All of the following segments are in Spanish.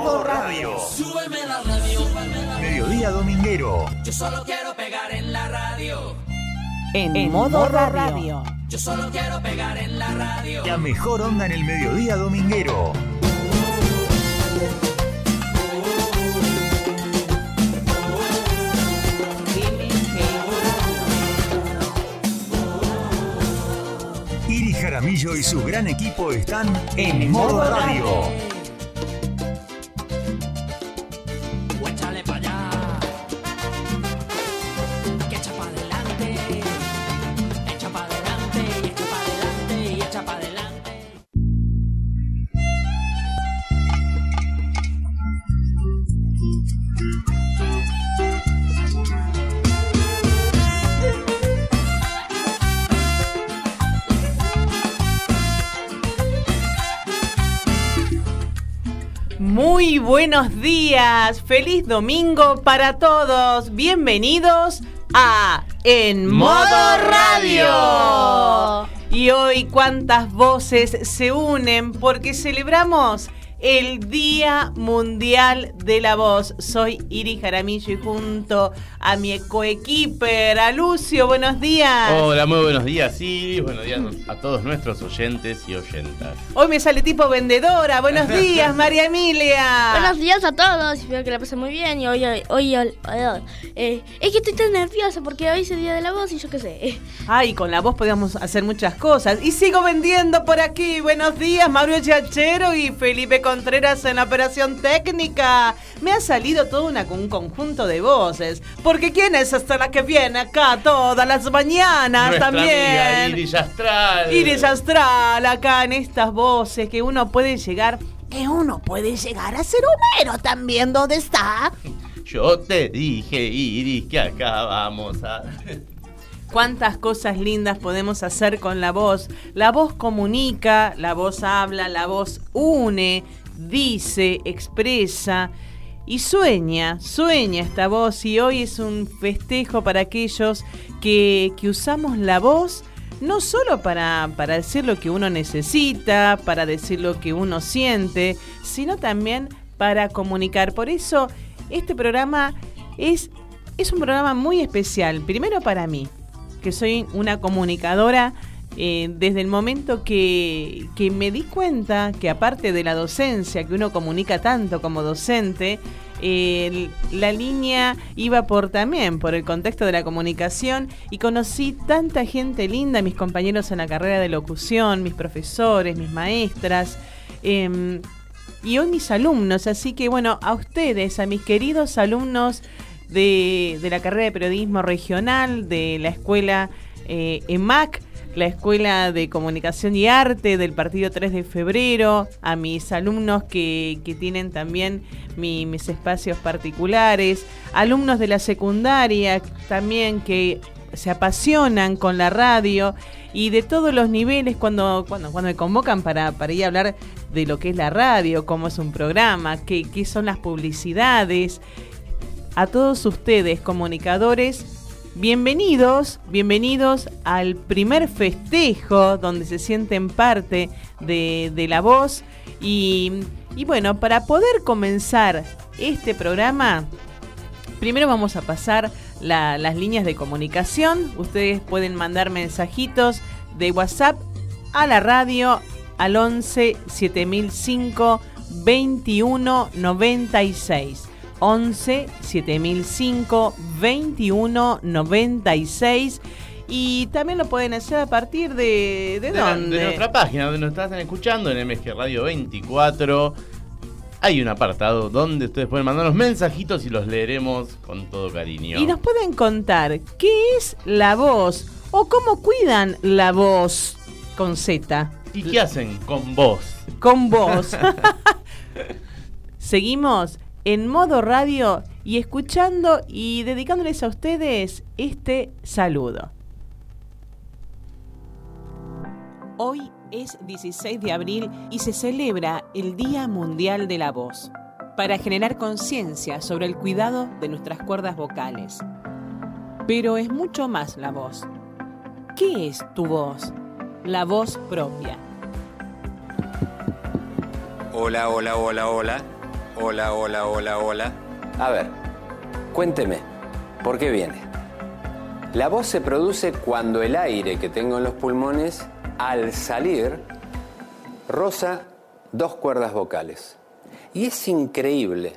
modo radio. Súbeme la radio. Mediodía dominguero. Yo solo quiero pegar en la radio. En, modo, radio. Yo solo quiero pegar en la radio. La mejor onda en el mediodía dominguero. Iris Jaramillo y su gran equipo están en modo radio. Échale buenos días, feliz domingo para todos. Bienvenidos a En Modo Radio. Y hoy cuántas voces se unen porque celebramos el Día Mundial de la Voz. Soy Iris Jaramillo y junto a mi coequiper, a Lucio, buenos días. Hola, muy buenos días, Iris. Buenos días a todos nuestros oyentes y oyentas. Hoy me sale tipo vendedora. Buenos días, María Emilia. Buenos días a todos, espero que la pasen muy bien y hoy, hoy, hoy, hoy, hoy, eh, es que estoy tan nerviosa porque hoy es el día de la voz y yo qué sé. Ay, con la voz podíamos hacer muchas cosas. Y sigo vendiendo por aquí. Buenos días, Mario Chachero y Felipe Contreras en la operación técnica. Me ha salido todo una, un conjunto de voces. Porque ¿quién es hasta la que viene acá todas las mañanas Nuestra también? amiga Iris Astral. Iris Astral, acá en estas voces que uno puede llegar, que uno puede llegar a ser Homero también, ¿dónde está? Yo te dije, Iris, que acá vamos a. Cuántas cosas lindas podemos hacer con la voz. La voz comunica, la voz habla, la voz une, dice, expresa y sueña, sueña esta voz y hoy es un festejo para aquellos que, que usamos la voz no solo para, para decir lo que uno necesita, para decir lo que uno siente, sino también para comunicar. Por eso este programa es, es un programa muy especial, primero para mí, que soy una comunicadora eh, desde el momento que, me di cuenta que aparte de la docencia, que uno comunica tanto como docente, eh, la línea iba por también, por el contexto de la comunicación y conocí tanta gente linda, mis compañeros en la carrera de locución, mis profesores, mis maestras. em, y hoy mis alumnos, así que bueno, a ustedes, a mis queridos alumnos de, de la carrera de periodismo regional, de la escuela eh, EMAC, la Escuela de Comunicación y Arte del Partido 3 de Febrero, a mis alumnos que, que tienen también mi- mis espacios particulares, alumnos de la secundaria también que se apasionan con la radio y de todos los niveles cuando, cuando, cuando me convocan para, para ir a hablar de lo que es la radio, cómo es un programa, qué, qué son las publicidades. A todos ustedes, comunicadores, bienvenidos, bienvenidos al primer festejo donde se sienten parte de, la voz. Y, bueno, para poder comenzar este programa, Primero vamos a pasar la- las líneas de comunicación. Ustedes pueden mandar mensajitos de WhatsApp a la radio al 11 7005 21 96. 11 7005 21 96. Y también lo pueden hacer a partir de. ¿De, De, la- dónde? de nuestra página, donde nos están escuchando, en MG Radio 24. Hay un apartado donde ustedes pueden mandarnos mensajitos y los leeremos con todo cariño. Y nos pueden contar qué es la voz o cómo cuidan la voz con Z. ¿Y qué hacen con vos? Con vos. Seguimos en modo radio y escuchando y dedicándoles a ustedes este saludo. Hoy es 16 de abril y se celebra el Día Mundial de la Voz para generar conciencia sobre el cuidado de nuestras cuerdas vocales. Pero es mucho más la voz. ¿Qué es tu voz? La voz propia. Hola, hola, hola, hola. Hola, hola, hola, hola. A ver, cuénteme, ¿por qué viene? La voz se produce cuando el aire que tengo en los pulmones, al salir, roza dos cuerdas vocales. Y es increíble,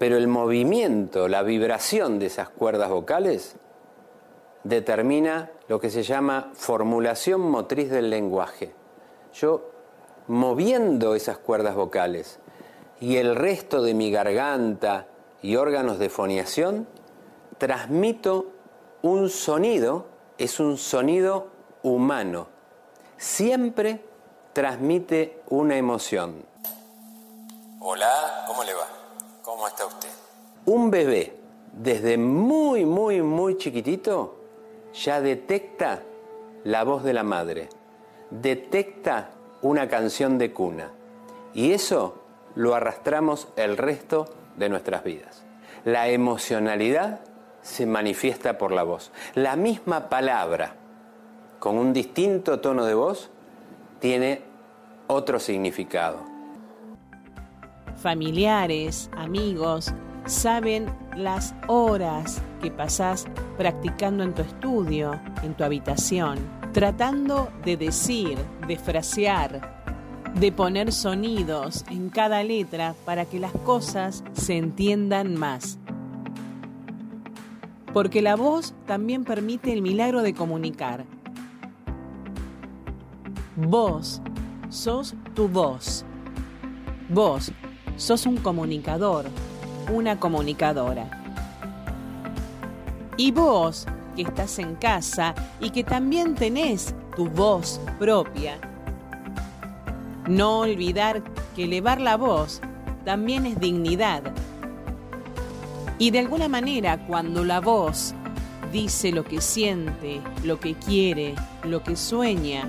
pero el movimiento, la vibración de esas cuerdas vocales determina lo que se llama formulación motriz del lenguaje. Yo, moviendo esas cuerdas vocales y el resto de mi garganta y órganos de foniación, transmito un sonido, es un sonido humano. Siempre transmite una emoción. Hola, ¿cómo le va? ¿Cómo está usted? Un bebé, desde muy, muy, muy chiquitito, ya detecta la voz de la madre, detecta una canción de cuna. Y eso lo arrastramos el resto de nuestras vidas. La emocionalidad se manifiesta por la voz. La misma palabra, con un distinto tono de voz, tiene otro significado. Familiares, amigos, saben las horas que pasás practicando en tu estudio, en tu habitación, tratando de decir, de frasear, de poner sonidos en cada letra para que las cosas se entiendan más. Porque la voz también permite el milagro de comunicar. Vos sos tu voz. Vos sos un comunicador, una comunicadora. Y vos, que estás en casa y que también tenés tu voz propia, no olvidar que elevar la voz también es dignidad. Y de alguna manera cuando la voz dice lo que siente, lo que quiere, lo que sueña,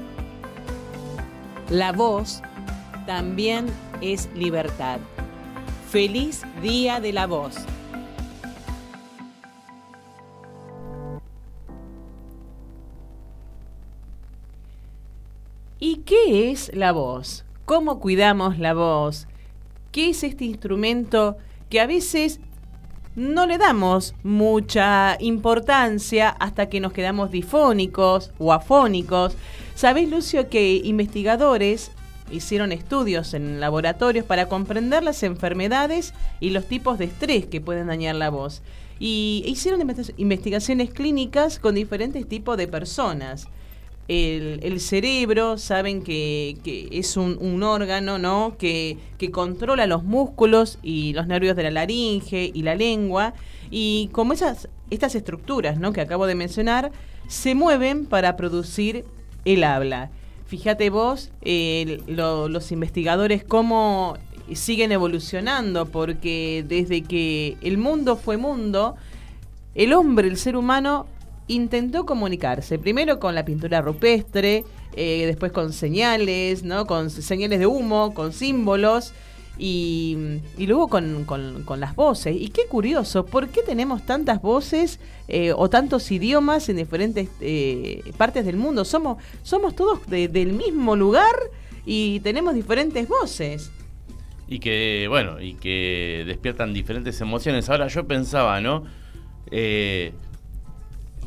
la voz también es libertad. Feliz Día de la Voz. Qué es la voz? ¿Cómo cuidamos la voz? ¿Qué es este instrumento que a veces no le damos mucha importancia hasta que nos quedamos difónicos o afónicos? ¿Sabés, Lucio, que investigadores hicieron estudios en laboratorios para comprender las enfermedades y los tipos de estrés que pueden dañar la voz? Y hicieron investigaciones clínicas con diferentes tipos de personas el, cerebro, saben que, que es un, órgano ¿no? Que, que, controla los músculos y los nervios de la laringe y la lengua. Y como esas, estas estructuras ¿no? que acabo de mencionar se mueven para producir el habla. Fíjate vos, lo, los investigadores, cómo siguen evolucionando, porque desde que el mundo fue mundo, el hombre, el ser humano, intentó comunicarse, primero con la pintura rupestre, eh, después con señales, ¿no? con señales de humo, con símbolos. Y, luego con, con, las voces. Y qué curioso, ¿por qué tenemos tantas voces eh, o tantos idiomas en diferentes eh, partes del mundo? Somos, somos todos de, del mismo lugar y tenemos diferentes voces. Y que, bueno, y que despiertan diferentes emociones. Ahora yo pensaba, ¿no? Eh,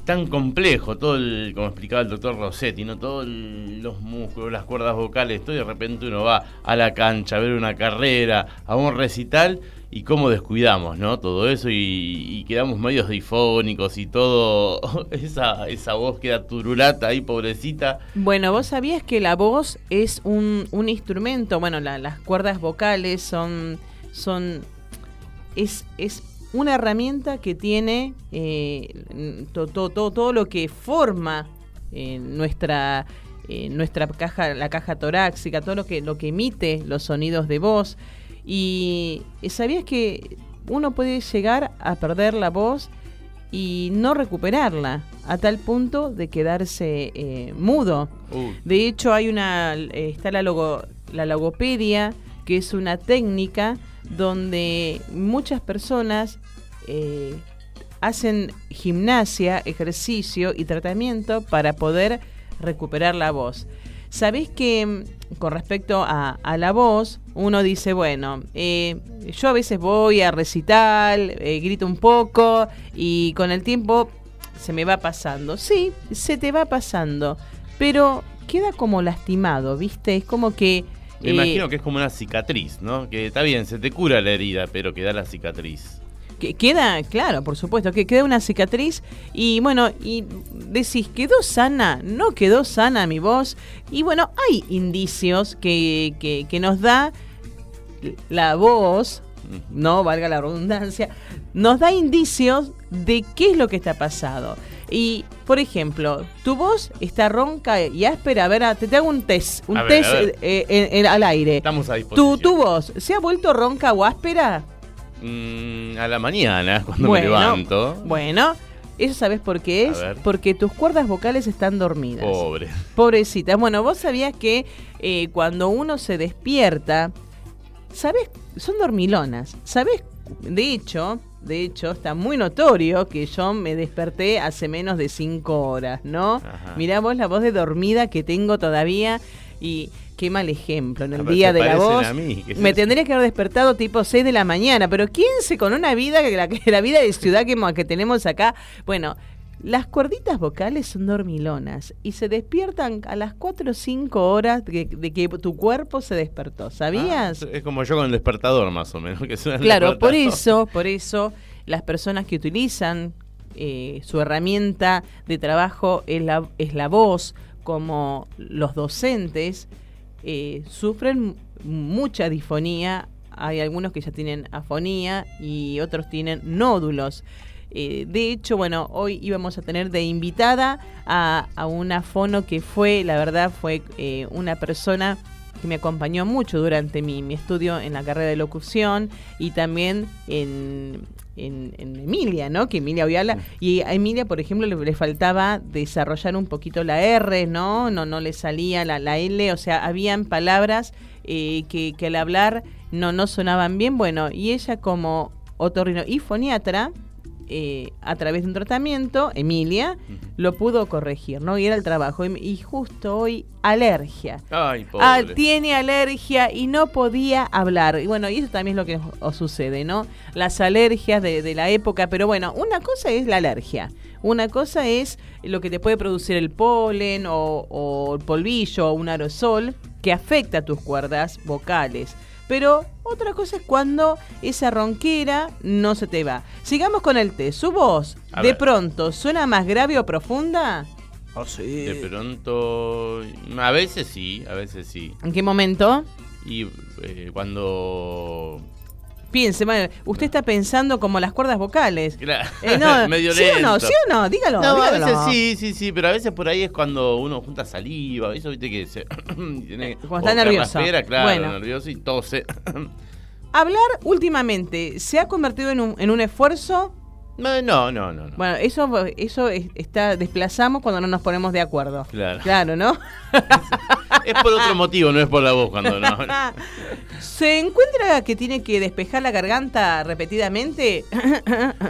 tan complejo, todo el, como explicaba el doctor Rossetti, ¿no? Todos los músculos, las cuerdas vocales, todo y de repente uno va a la cancha a ver una carrera, a un recital, y cómo descuidamos, ¿no? Todo eso y, y quedamos medios difónicos y todo, esa, esa voz queda turulata ahí, pobrecita. Bueno, vos sabías que la voz es un, un instrumento, bueno, la, las cuerdas vocales son, son, es, es una herramienta que tiene eh, todo, to, to, todo lo que forma eh, nuestra, eh, nuestra caja, la caja torácica, todo lo que, lo que emite los sonidos de voz. Y sabías que uno puede llegar a perder la voz y no recuperarla a tal punto de quedarse eh, mudo. Uh. De hecho, hay una está la, logo, la logopedia, que es una técnica donde muchas personas eh, hacen gimnasia, ejercicio y tratamiento para poder recuperar la voz. Sabéis que con respecto a, a la voz, uno dice, bueno, eh, yo a veces voy a recital, eh, grito un poco y con el tiempo se me va pasando. Sí, se te va pasando, pero queda como lastimado, ¿viste? Es como que... Me imagino que es como una cicatriz, ¿no? Que está bien, se te cura la herida, pero queda la cicatriz. Que queda, claro, por supuesto, que queda una cicatriz y bueno, y decís, ¿quedó sana? ¿No quedó sana mi voz? Y bueno, hay indicios que, que, que nos da la voz, no valga la redundancia, nos da indicios de qué es lo que está pasado. Y, por ejemplo, tu voz está ronca y áspera. A ver, ah, te, te hago un test, un A ver, test a ver. eh, en- en- al aire. Estamos a ¿Tu, disposición. ¿Tu voz se ha vuelto ronca o áspera? Mm, a la mañana, cuando Bueno, me levanto. Bueno, eso sabes por qué es. Porque tus cuerdas vocales están dormidas. Pobre. Pobrecitas. Bueno, vos sabías que eh, cuando uno se despierta, ¿sabes? Son dormilonas. ¿Sabes? De hecho, de hecho, está muy notorio que yo me desperté hace menos de cinco horas, ¿no? Ajá. Mirá vos la voz de dormida que tengo todavía y qué mal ejemplo en el Ah, día de la voz. a mí, ¿qué es Me eso? tendría que haber despertado tipo 6 de la mañana, pero ¿quién se con una vida, que la, la vida de ciudad que, que tenemos acá? Bueno, las cuerditas vocales son dormilonas y se despiertan a las 4 o 5 horas de, de que tu cuerpo se despertó, ¿sabías? Ah, es como yo con el despertador, más o menos. Que suena Claro, por eso, por eso las personas que utilizan eh, su herramienta de trabajo es la, es la voz, como los docentes, eh, sufren mucha disfonía. Hay algunos que ya tienen afonía y otros tienen nódulos. Eh, de hecho, bueno, hoy íbamos a tener de invitada a, a una fono que fue, la verdad, fue eh, una persona que me acompañó mucho durante mi, mi estudio en la carrera de locución y también en, en, en Emilia, ¿no? Que Emilia hoy habla. Y a Emilia, por ejemplo, le, le faltaba desarrollar un poquito la R, ¿no? No, no le salía la, la L, o sea, habían palabras eh, que, que al hablar no, no sonaban bien. Bueno, y ella como otorrino y foniatra, eh, a través de un tratamiento, Emilia, lo pudo corregir, ¿no? Y era el trabajo. Y, y justo hoy, alergia. Ay, pobre. Ah, tiene alergia y no podía hablar. Y bueno, y eso también es lo que os, os sucede, ¿no? Las alergias de, de la época. Pero bueno, una cosa es la alergia. Una cosa es lo que te puede producir el polen o, o el polvillo o un aerosol que afecta a tus cuerdas vocales. Pero otra cosa es cuando esa ronquera no se te va. Sigamos con el té. ¿Su voz A de ver. pronto suena más grave o profunda? De pronto. A veces sí, a veces sí. ¿En qué momento? Y eh, cuando. Piense, bueno, usted está pensando como las cuerdas vocales. Claro, Eh, no, medio ¿Sí o no? lento. ¿Sí o no? Dígalo. No, a veces sí, sí, sí, pero a veces por ahí es cuando uno junta saliva, eso viste que se tiene Cuando está nervioso. claro, Bueno. nervioso y tose. Hablar últimamente se ha convertido en un, en un esfuerzo. no, no, no, no. no. Bueno, eso, eso es- está desplazamos cuando no nos ponemos de acuerdo. Claro. Claro, ¿no? Es por otro motivo, no es por la voz cuando no. ¿Se encuentra que tiene que despejar la garganta repetidamente?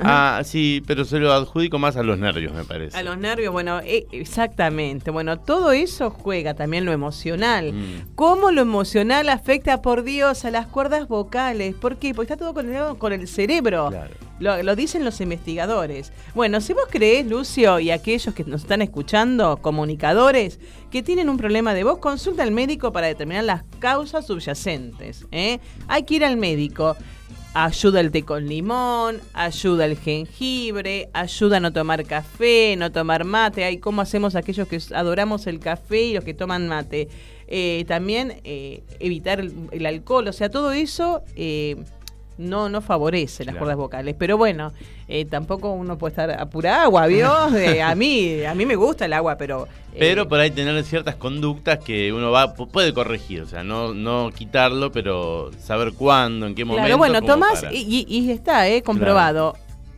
Ah, sí, pero se lo adjudico más a los nervios, me parece. A los nervios, bueno, eh, exactamente. Bueno, todo eso juega también lo emocional. Mm. ¿Cómo lo emocional afecta, por Dios, a las cuerdas vocales? ¿Por qué? Porque está todo conectado con el cerebro. Claro. Lo, lo dicen los investigadores. Bueno, si vos creés, Lucio, y aquellos que nos están escuchando, comunicadores, que tienen un problema de voz, consulta al médico para determinar las causas subyacentes. ¿Eh? Hay que ir al médico. Ayuda el té con limón, ayuda el jengibre, ayuda a no tomar café, no tomar mate. Ay, ¿Cómo hacemos aquellos que adoramos el café y los que toman mate? Eh, también eh, evitar el, alcohol, o sea, todo eso no, no favorece las Claro. cuerdas vocales. Pero bueno, eh, tampoco uno puede estar a pura agua, ¿vio? Eh, a, mí, a mí me gusta el agua, pero... eh, Pero por ahí tener ciertas conductas que uno va pu- puede corregir, o sea, no, no quitarlo, pero saber cuándo, en qué momento. Claro, bueno, tomás, y, y- está, eh, comprobado.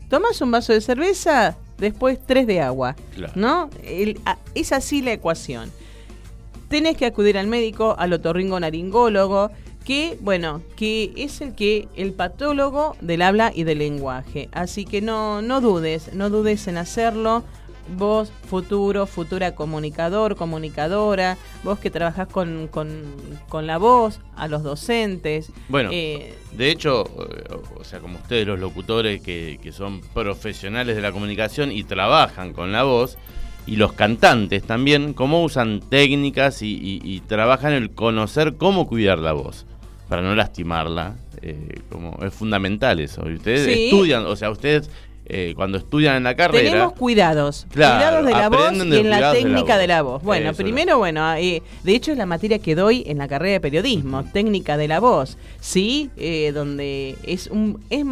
Tomás un vaso de cerveza, después tres de agua. Claro. ¿No? El- a- es así la ecuación. Tenés que acudir al médico, al otorringo naringólogo, que, bueno, que es el que, el patólogo del habla y del lenguaje. Así que no, no dudes, no dudes en hacerlo. vos, futuro, futura comunicador, comunicadora, vos que trabajás con, con- con la voz, a los docentes. Bueno, eh, de hecho, eh, o sea, como ustedes los locutores que, que son profesionales de la comunicación y trabajan con la voz, y los cantantes también, cómo usan técnicas y, y- y trabajan el conocer cómo cuidar la voz, para no lastimarla, eh, como es fundamental eso. Y ustedes Sí. estudian, o sea, ustedes eh, cuando estudian en la carrera... Tenemos cuidados, Claro, cuidados de la voz y en la cuidados de la técnica voz. de la voz. Bueno, Eso primero, bueno, eh, de hecho es la materia que doy en la carrera de periodismo, técnica de la voz, ¿sí? Eh, donde es un es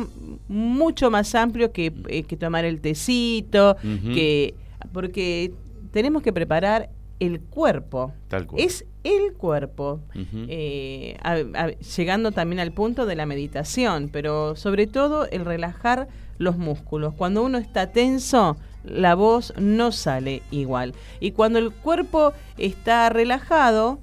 mucho más amplio que, eh, que tomar el tecito, que porque tenemos que preparar el cuerpo. Tal cual. Es el cuerpo. Eh, a- a- llegando también al punto de la meditación, pero sobre todo el relajar los músculos. Cuando uno está tenso, la voz no sale igual. Y cuando el cuerpo está relajado,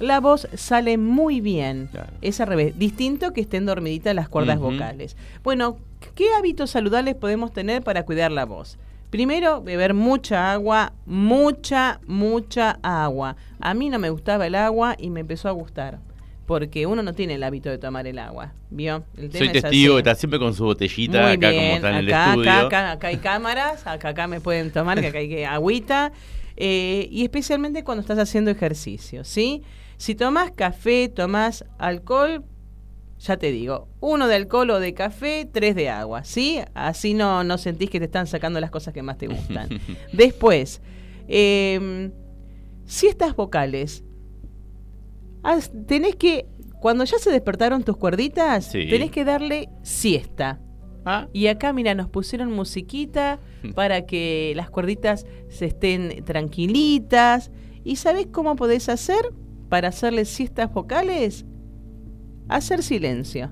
la voz sale muy bien. Claro. Es al revés, distinto que estén dormiditas las cuerdas vocales. Bueno, ¿qué hábitos saludables podemos tener para cuidar la voz? Primero, beber mucha agua, mucha, mucha agua. A mí no me gustaba el agua y me empezó a gustar. Porque uno no tiene el hábito de tomar el agua. ¿Vio? El Soy es testigo, así. está siempre con su botellita Muy acá bien, como está en el acá, estudio. Acá, acá, acá hay cámaras, acá, acá me pueden tomar, que acá hay que- agüita. eh, y especialmente cuando estás haciendo ejercicio, ¿sí? Si tomás café, tomás alcohol, ya te digo, uno de alcohol o de café, tres de agua, ¿sí? Así no, no sentís que te están sacando las cosas que más te gustan. Después, eh, siestas vocales. Haz- tenés que, cuando ya se despertaron tus cuerditas, Sí. tenés que darle siesta. Ah, Y acá, mira, nos pusieron musiquita para que las cuerditas se estén tranquilitas. ¿Y sabés cómo podés hacer para hacerle siestas vocales? Hacer silencio.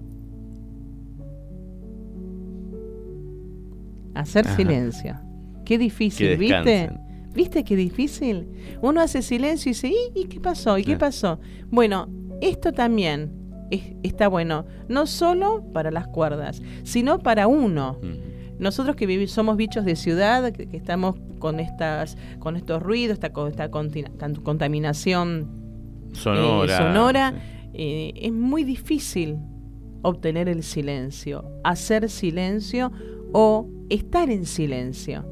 Hacer Ajá. silencio. Qué difícil, Que ¿viste? ¿Viste qué difícil? Uno hace silencio y dice, ¿y, ¿y qué pasó? ¿Y qué pasó? Bueno, esto también es- está bueno, no solo para las cuerdas, sino para uno. mm. Nosotros que vivi- somos bichos de ciudad, que, que estamos con estas, con estos ruidos, esta, esta contaminación eh, sonora. sonora, Sí. Eh, es muy difícil obtener el silencio, hacer silencio o estar en silencio.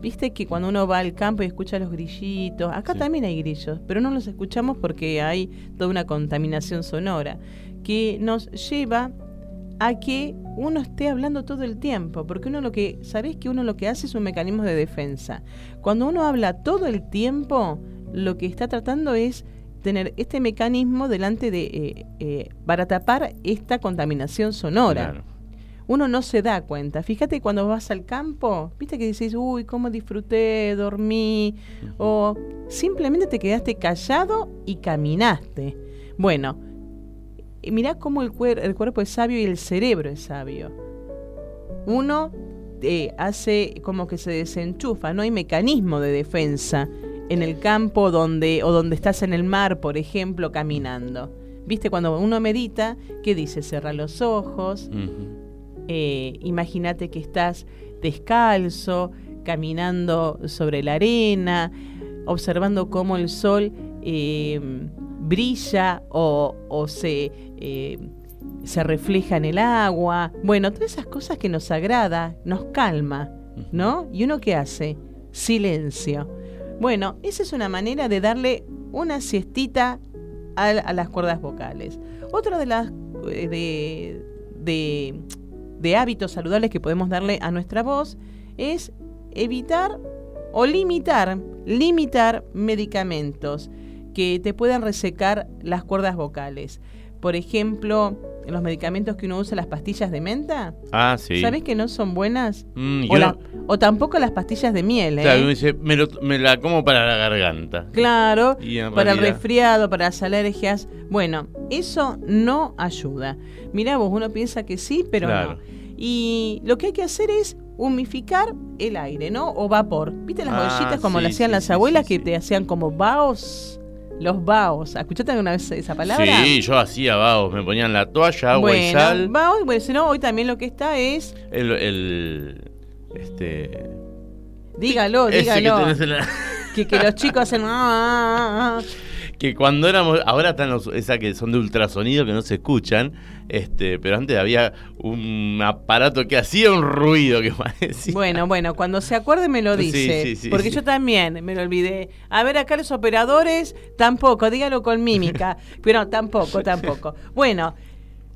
Viste que cuando uno va al campo y escucha los grillitos, acá Sí. también hay grillos, pero no los escuchamos porque hay toda una contaminación sonora que nos lleva a que uno esté hablando todo el tiempo, porque uno lo que, sabés que uno lo que hace es un mecanismo de defensa. Cuando uno habla todo el tiempo, lo que está tratando es tener este mecanismo delante de, eh, eh, para tapar esta contaminación sonora Claro. uno no se da cuenta. Fíjate cuando vas al campo, viste que dices, uy, cómo disfruté, dormí, o simplemente te quedaste callado y caminaste. Bueno, mirá cómo el, cuer- el cuerpo es sabio y el cerebro es sabio. Uno eh, hace como que se desenchufa, no hay mecanismo de defensa en el campo donde o donde estás en el mar, por ejemplo, caminando. ¿Viste cuando uno medita, qué dice? Cerra los ojos, eh, imagínate que estás descalzo, caminando sobre la arena, observando cómo el sol eh, brilla o, o se, eh, se refleja en el agua. Bueno, todas esas cosas que nos agrada, nos calma, ¿no? ¿Y uno qué hace? Silencio. Bueno, esa es una manera de darle una siestita a, las cuerdas vocales. Otra de las eh, de hábitos saludables que podemos darle a nuestra voz es evitar o limitar, limitar medicamentos que te puedan resecar las cuerdas vocales. Por ejemplo, los medicamentos que uno usa, las pastillas de menta, Ah, sí. ¿sabes que no son buenas? Mm, O, tampoco las pastillas de miel, ¿eh? claro, uno dice, me, lo- me la como para la garganta. Claro, para el resfriado, para las alergias. Bueno, eso no ayuda. Mirá vos, uno piensa que sí, pero Claro. no. Y lo que hay que hacer es humificar el aire, ¿no? O vapor. ¿Viste las Ah, bollitas como sí, le hacían sí, las abuelas sí, que te hacían como baos? Los baos. ¿Escuchaste alguna vez esa palabra? Sí, yo hacía vagos, me ponían la toalla, agua y bueno, sal. baos, bueno, si no, hoy también lo que está es El, el- este Dígalo, Ese que dígalo. tenés en la- Que, que los chicos hacen. Que cuando éramos, ahora están los, esa que son de ultrasonido que no se escuchan, este, pero antes había un aparato que hacía un ruido que parecía. Bueno, bueno, cuando se acuerde me lo dice. sí, sí, porque sí. yo también me lo olvidé. A ver, acá los operadores, tampoco, dígalo con mímica. pero tampoco, tampoco. Bueno,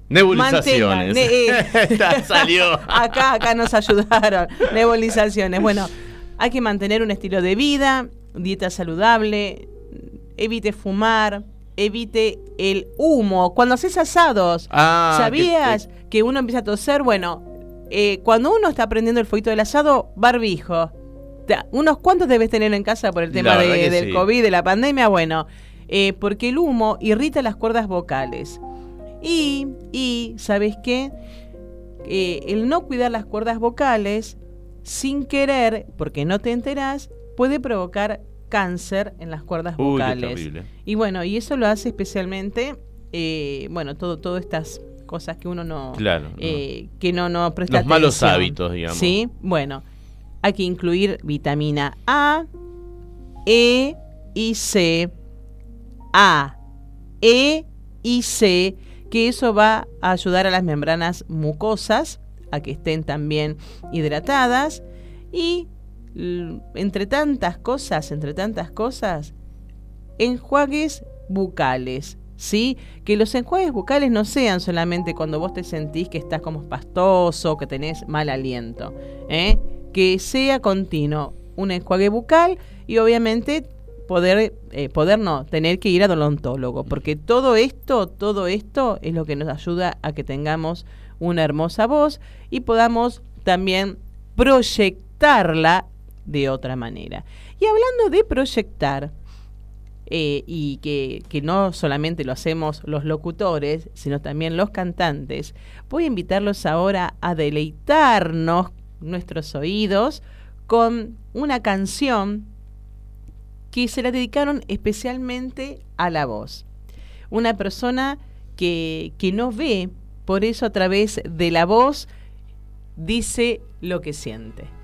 Nebulizaciones. mantengan, ne- eh, salió. acá, acá nos ayudaron. Nebulizaciones. Bueno, hay que mantener un estilo de vida, dieta saludable, evite fumar, evite el humo. Cuando haces asados, Ah, ¿sabías que, uno empieza a toser? Bueno, eh, cuando uno está prendiendo el fueguito del asado, barbijo. ¿Unos cuantos debes tener en casa por el tema de- del sí. COVID, de la pandemia? Bueno, eh, porque el humo irrita las cuerdas vocales. Y, y ¿sabes qué? Eh, el no cuidar las cuerdas vocales sin querer, porque no te enterás, puede provocar cáncer en las cuerdas Uy, vocales. Y bueno, y eso lo hace especialmente, eh, bueno, todo, todas estas cosas que uno no, Claro, no. eh, que no, no presta Los malos hábitos, digamos. Sí, bueno, hay que incluir vitamina A, E y C. A, E y C, que eso va a ayudar a las membranas mucosas a que estén también hidratadas y entre tantas cosas, entre tantas cosas, enjuagues bucales, ¿sí? Que los enjuagues bucales no sean solamente cuando vos te sentís que estás como pastoso, que tenés mal aliento, ¿eh? Que sea continuo un enjuague bucal y obviamente poder, eh, poder no, tener que ir al odontólogo, porque todo esto, todo esto es lo que nos ayuda a que tengamos una hermosa voz y podamos también proyectarla de otra manera. Y hablando de proyectar, eh, y que, que no solamente lo hacemos los locutores, sino también los cantantes, voy a invitarlos ahora a deleitarnos nuestros oídos con una canción que se la dedicaron especialmente a la voz. Una persona que, que no ve, por eso a través de la voz dice lo que siente.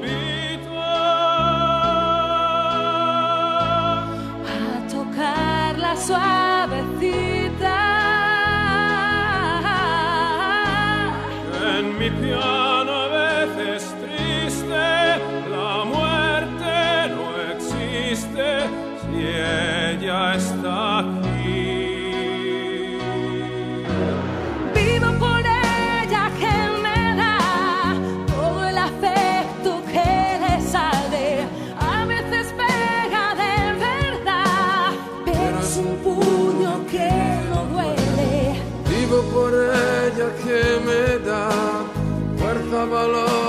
fuerza,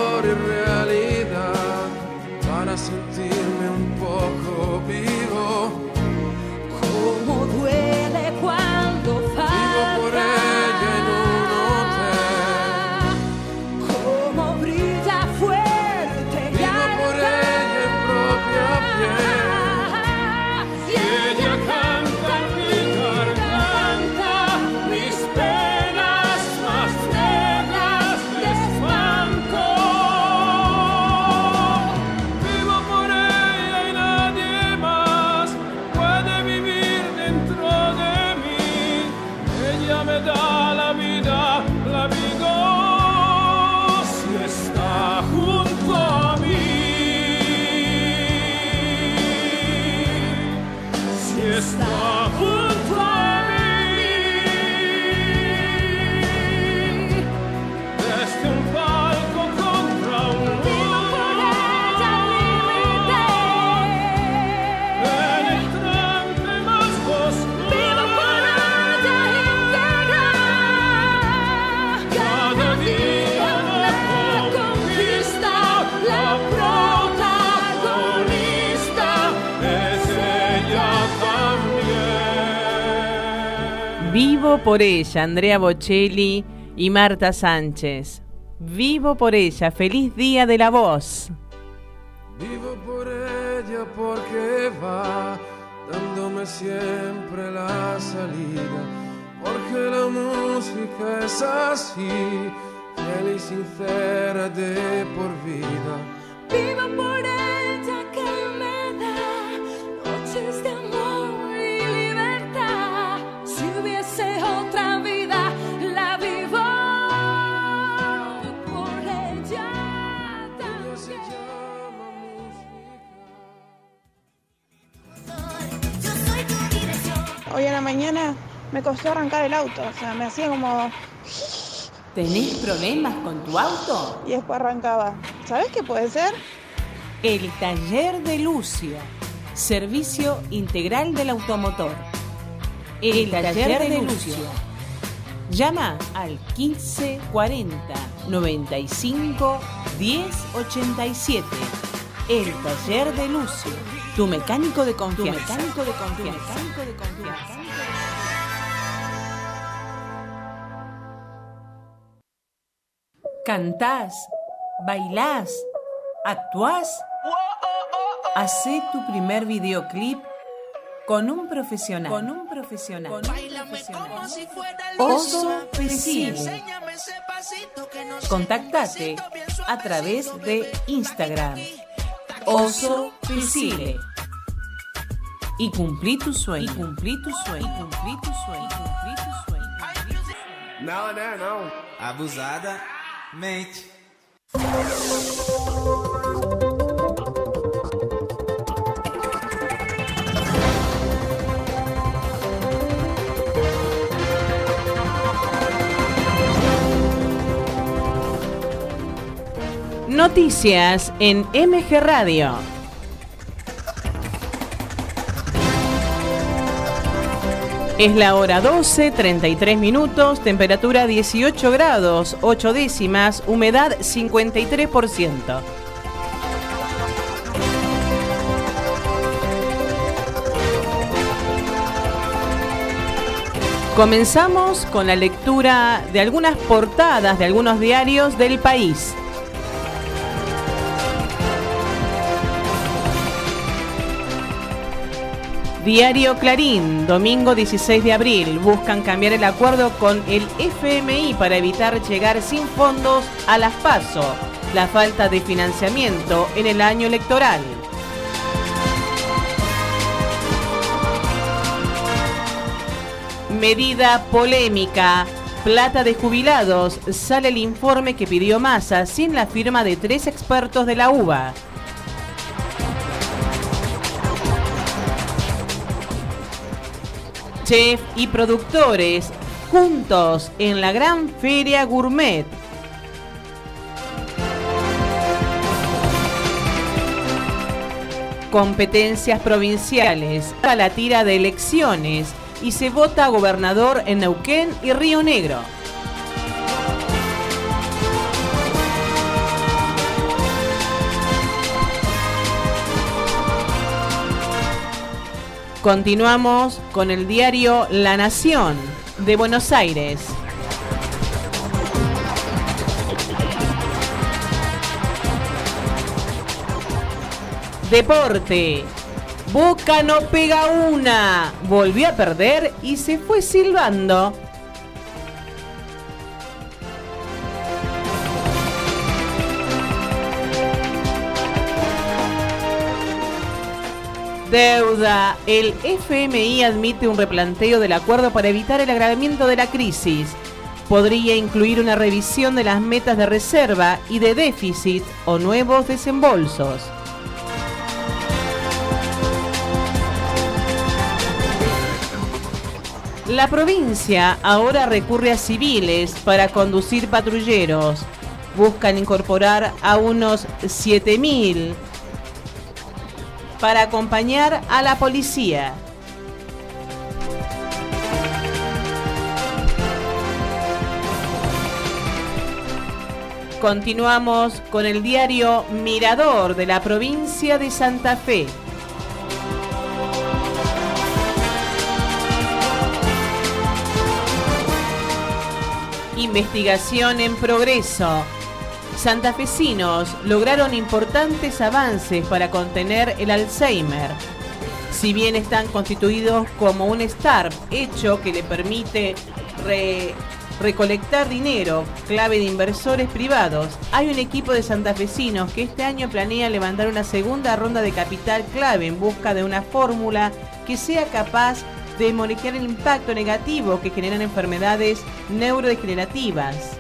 Vivo por ella, Andrea Bocelli y Marta Sánchez. Vivo por ella, feliz día de la voz. Vivo por ella porque va dándome siempre la salida. Porque la música es así, fiel y sincera de por vida. Vivo por ella Hoy a la mañana me costó arrancar el auto, o sea, me hacía como... ¿Tenés problemas con tu auto? y después arrancaba. ¿Sabes qué puede ser? El taller de Lucio. Servicio integral del automotor. El, taller, de, Lucio. Llama al 1540 95 1087. El taller de Lucio. Tu mecánico de confianza. Tu mecánico de confianza. mecánico de confianza. Cantás, bailás, actuás. Hacé tu primer videoclip con un profesional. Con un profesional. Oso Pesile. Contactate a través de Instagram. Oso Pesile. Y cumplí tu sueño. Y cumplí tu sueño. Y cumplí tu sueño. Y cumplí tu sueño. Não, né? Não. Abusada mente. Noticias en MG Radio. Es la hora 12, 33 minutos, temperatura 18 grados, 8 décimas, humedad 53%. Comenzamos con la lectura de algunas portadas de algunos diarios del país. Diario Clarín, domingo 16 de abril. Buscan cambiar el acuerdo con el FMI para evitar llegar sin fondos a las PASO. La falta de financiamiento en el año electoral. Medida polémica. Plata de jubilados. Sale el informe que pidió Massa sin la firma de tres expertos de la UBA. Chef y productores juntos en la gran feria gourmet. Competencias provinciales a la tira de elecciones y se vota gobernador en Neuquén y Río Negro. Continuamos con el diario La Nación de Buenos Aires. Deporte. Boca no pega una. Volvió a perder y se fue silbando. Deuda. El FMI admite un replanteo del acuerdo para evitar el agravamiento de la crisis. Podría incluir una revisión de las metas de reserva y de déficit o nuevos desembolsos. La provincia ahora recurre a civiles para conducir patrulleros. Buscan incorporar a unos 7.000 para acompañar a la policía. Continuamos con el diario Mirador de la provincia de Santa Fe. Investigación en progreso. Santafesinos lograron importantes avances para contener el Alzheimer. Si bien están constituidos como un START, hecho que le permite re- recolectar dinero, clave de inversores privados, hay un equipo de santafesinos que este año planea levantar una segunda ronda de capital clave en busca de una fórmula que sea capaz de monitorear el impacto negativo que generan enfermedades neurodegenerativas.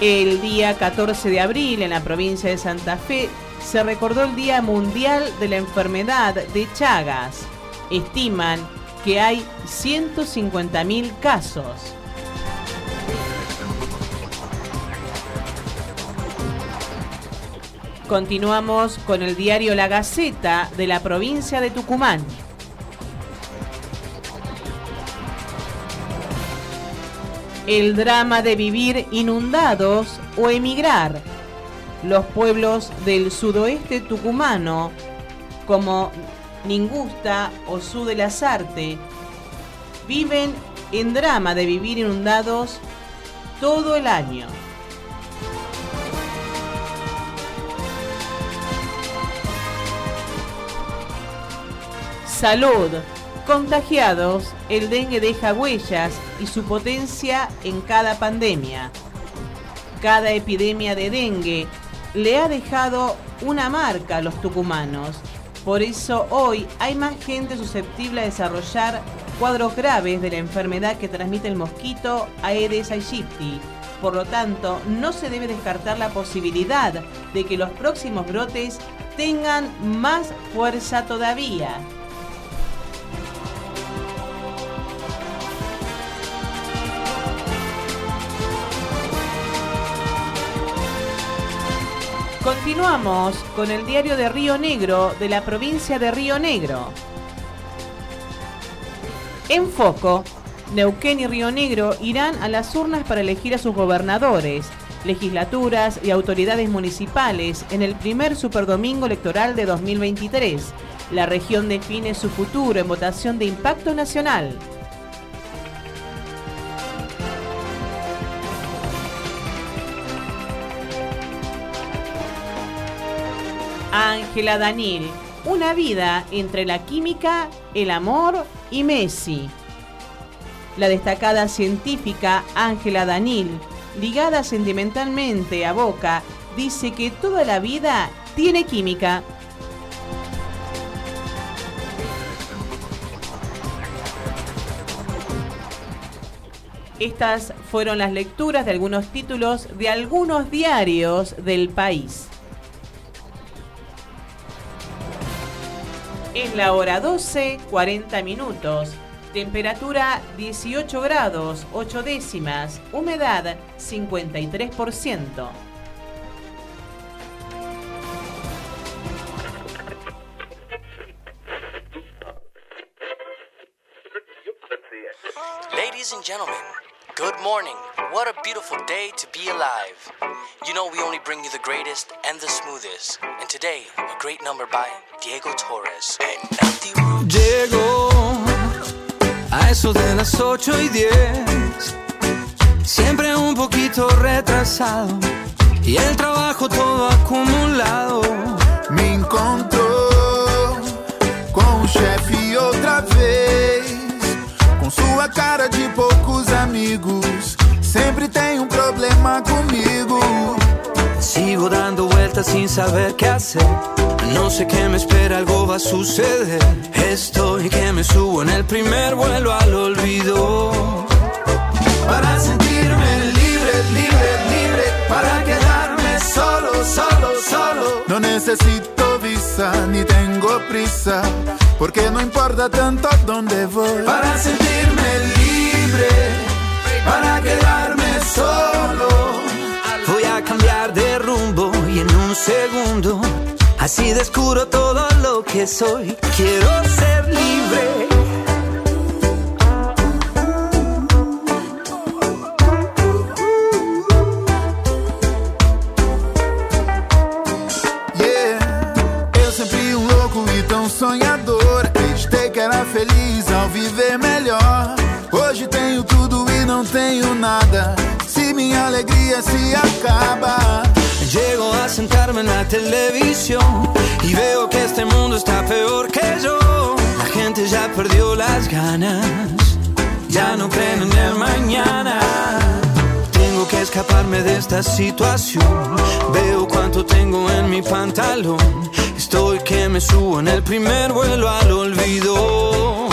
El día 14 de abril en la provincia de Santa Fe se recordó el Día Mundial de la Enfermedad de Chagas. Estiman que hay 150.000 casos. Continuamos con el diario La Gaceta de la provincia de Tucumán. El drama de vivir inundados o emigrar. Los pueblos del sudoeste tucumano, como Ningusta o Su de viven en drama de vivir inundados todo el año. Salud. Contagiados, el dengue deja huellas y su potencia en cada pandemia. Cada epidemia de dengue le ha dejado una marca a los tucumanos. Por eso hoy hay más gente susceptible a desarrollar cuadros graves de la enfermedad que transmite el mosquito Aedes aegypti. Por lo tanto, no se debe descartar la posibilidad de que los próximos brotes tengan más fuerza todavía. Continuamos con el diario de Río Negro de la provincia de Río Negro. En foco, Neuquén y Río Negro irán a las urnas para elegir a sus gobernadores, legislaturas y autoridades municipales en el primer superdomingo electoral de 2023. La región define su futuro en votación de impacto nacional. Ángela Danil, una vida entre la química, el amor y Messi. La destacada científica Ángela Danil, ligada sentimentalmente a Boca, dice que toda la vida tiene química. Estas fueron las lecturas de algunos títulos de algunos diarios del país. Es la hora 12, 40 minutos. Temperatura 18 grados, 8 décimas. Humedad 53%. Ladies and gentlemen, good morning. What a beautiful day to be alive. You know, we only bring you the greatest and the smoothest. And today, a great number by Diego Torres. Llego a eso de las 8 y 10, siempre un poquito retrasado y el trabajo todo acumulado. Me encontrou cara de poucos amigos. Sempre tem um problema comigo. Sigo dando vueltas sin saber qué hacer. No sé qué me espera, algo va a suceder. Estoy que me subo en el primer vuelo al olvido. Para sentirme libre, libre, libre, para quedarme solo, solo, solo. No necesito ni tengo prisa, porque no importa tanto dónde voy. Para sentirme libre, para quedarme solo. Voy a cambiar de rumbo y en un segundo así descubro todo lo que soy. Quiero ser libre. sonhador. Acreditei que era feliz ao viver melhor. Hoje tenho tudo e não tenho nada. Se minha alegria se acaba. Llego a sentar-me na televisão e veo que este mundo está peor que eu. A gente já perdeu as ganas, Já não creio no el mañana. Tenho que escaparme de esta situación. Veo cuánto tengo en mi pantalón. Estoy me subo en el primer vuelo al olvido.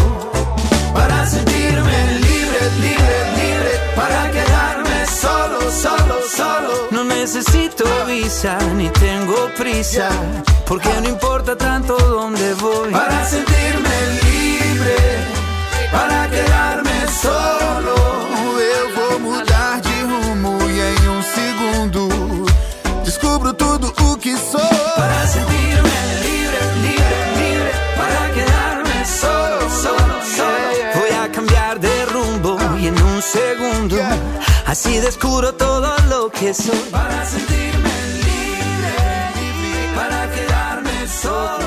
Para sentirme libre, libre, libre, para quedarme solo, solo, solo. No necesito visa ni tengo prisa, porque no importa tanto dónde voy. Para sentirme libre, para quedarme solo. Eu vou mudar de rumo e em um segundo descubro tudo o que sou. Segundo así descubro todo lo que soy. Para sentirme libre, para quedarme solo.